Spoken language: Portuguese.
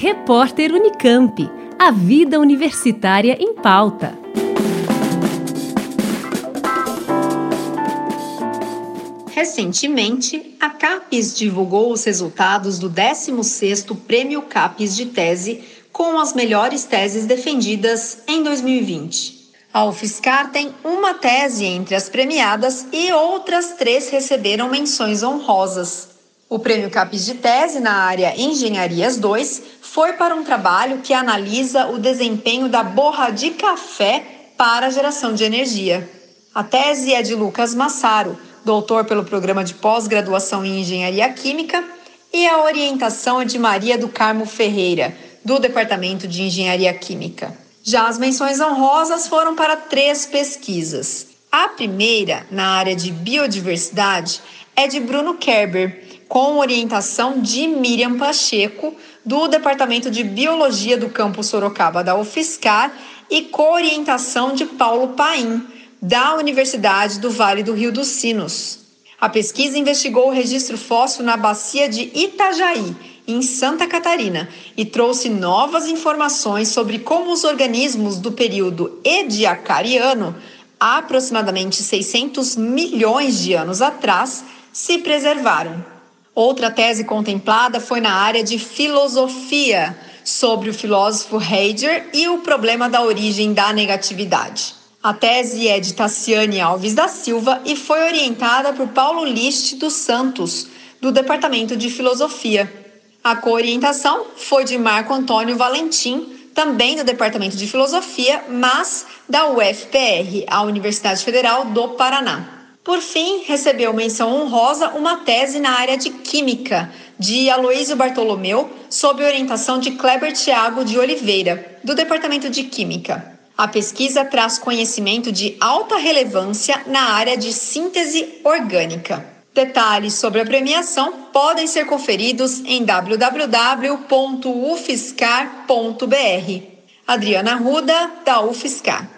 Repórter Unicamp. A vida universitária em pauta. Recentemente, a CAPES divulgou os resultados do 16º Prêmio CAPES de Tese com as melhores teses defendidas em 2020. A UFSCar tem uma tese entre as premiadas e outras três receberam menções honrosas. O Prêmio CAPES de Tese na área Engenharias 2 foi para um trabalho que analisa o desempenho da borra de café para a geração de energia. A tese é de Lucas Massaro, doutor pelo programa de pós-graduação em Engenharia Química, e a orientação é de Maria do Carmo Ferreira, do Departamento de Engenharia Química. Já as menções honrosas foram para três pesquisas. A primeira, na área de biodiversidade, é de Bruno Kerber, com orientação de Miriam Pacheco, do Departamento de Biologia do Campo Sorocaba da UFSCar, e co-orientação de Paulo Paim, da Universidade do Vale do Rio dos Sinos. A pesquisa investigou o registro fóssil na bacia de Itajaí, em Santa Catarina, e trouxe novas informações sobre como os organismos do período ediacariano, aproximadamente 600 milhões de anos atrás, se preservaram. Outra tese contemplada foi na área de filosofia, sobre o filósofo Heidegger e o problema da origem da negatividade. A tese é de Tassiane Alves da Silva e foi orientada por Paulo Liste dos Santos, do Departamento de Filosofia. A co-orientação foi de Marco Antônio Valentim, também do Departamento de Filosofia, mas da UFPR, a Universidade Federal do Paraná. Por fim, recebeu menção honrosa uma tese na área de Química, de Aloísio Bartolomeu, sob orientação de Kleber Thiago de Oliveira, do Departamento de Química. A pesquisa traz conhecimento de alta relevância na área de síntese orgânica. Detalhes sobre a premiação podem ser conferidos em www.ufscar.br. Adriana Ruda, da UFSCar.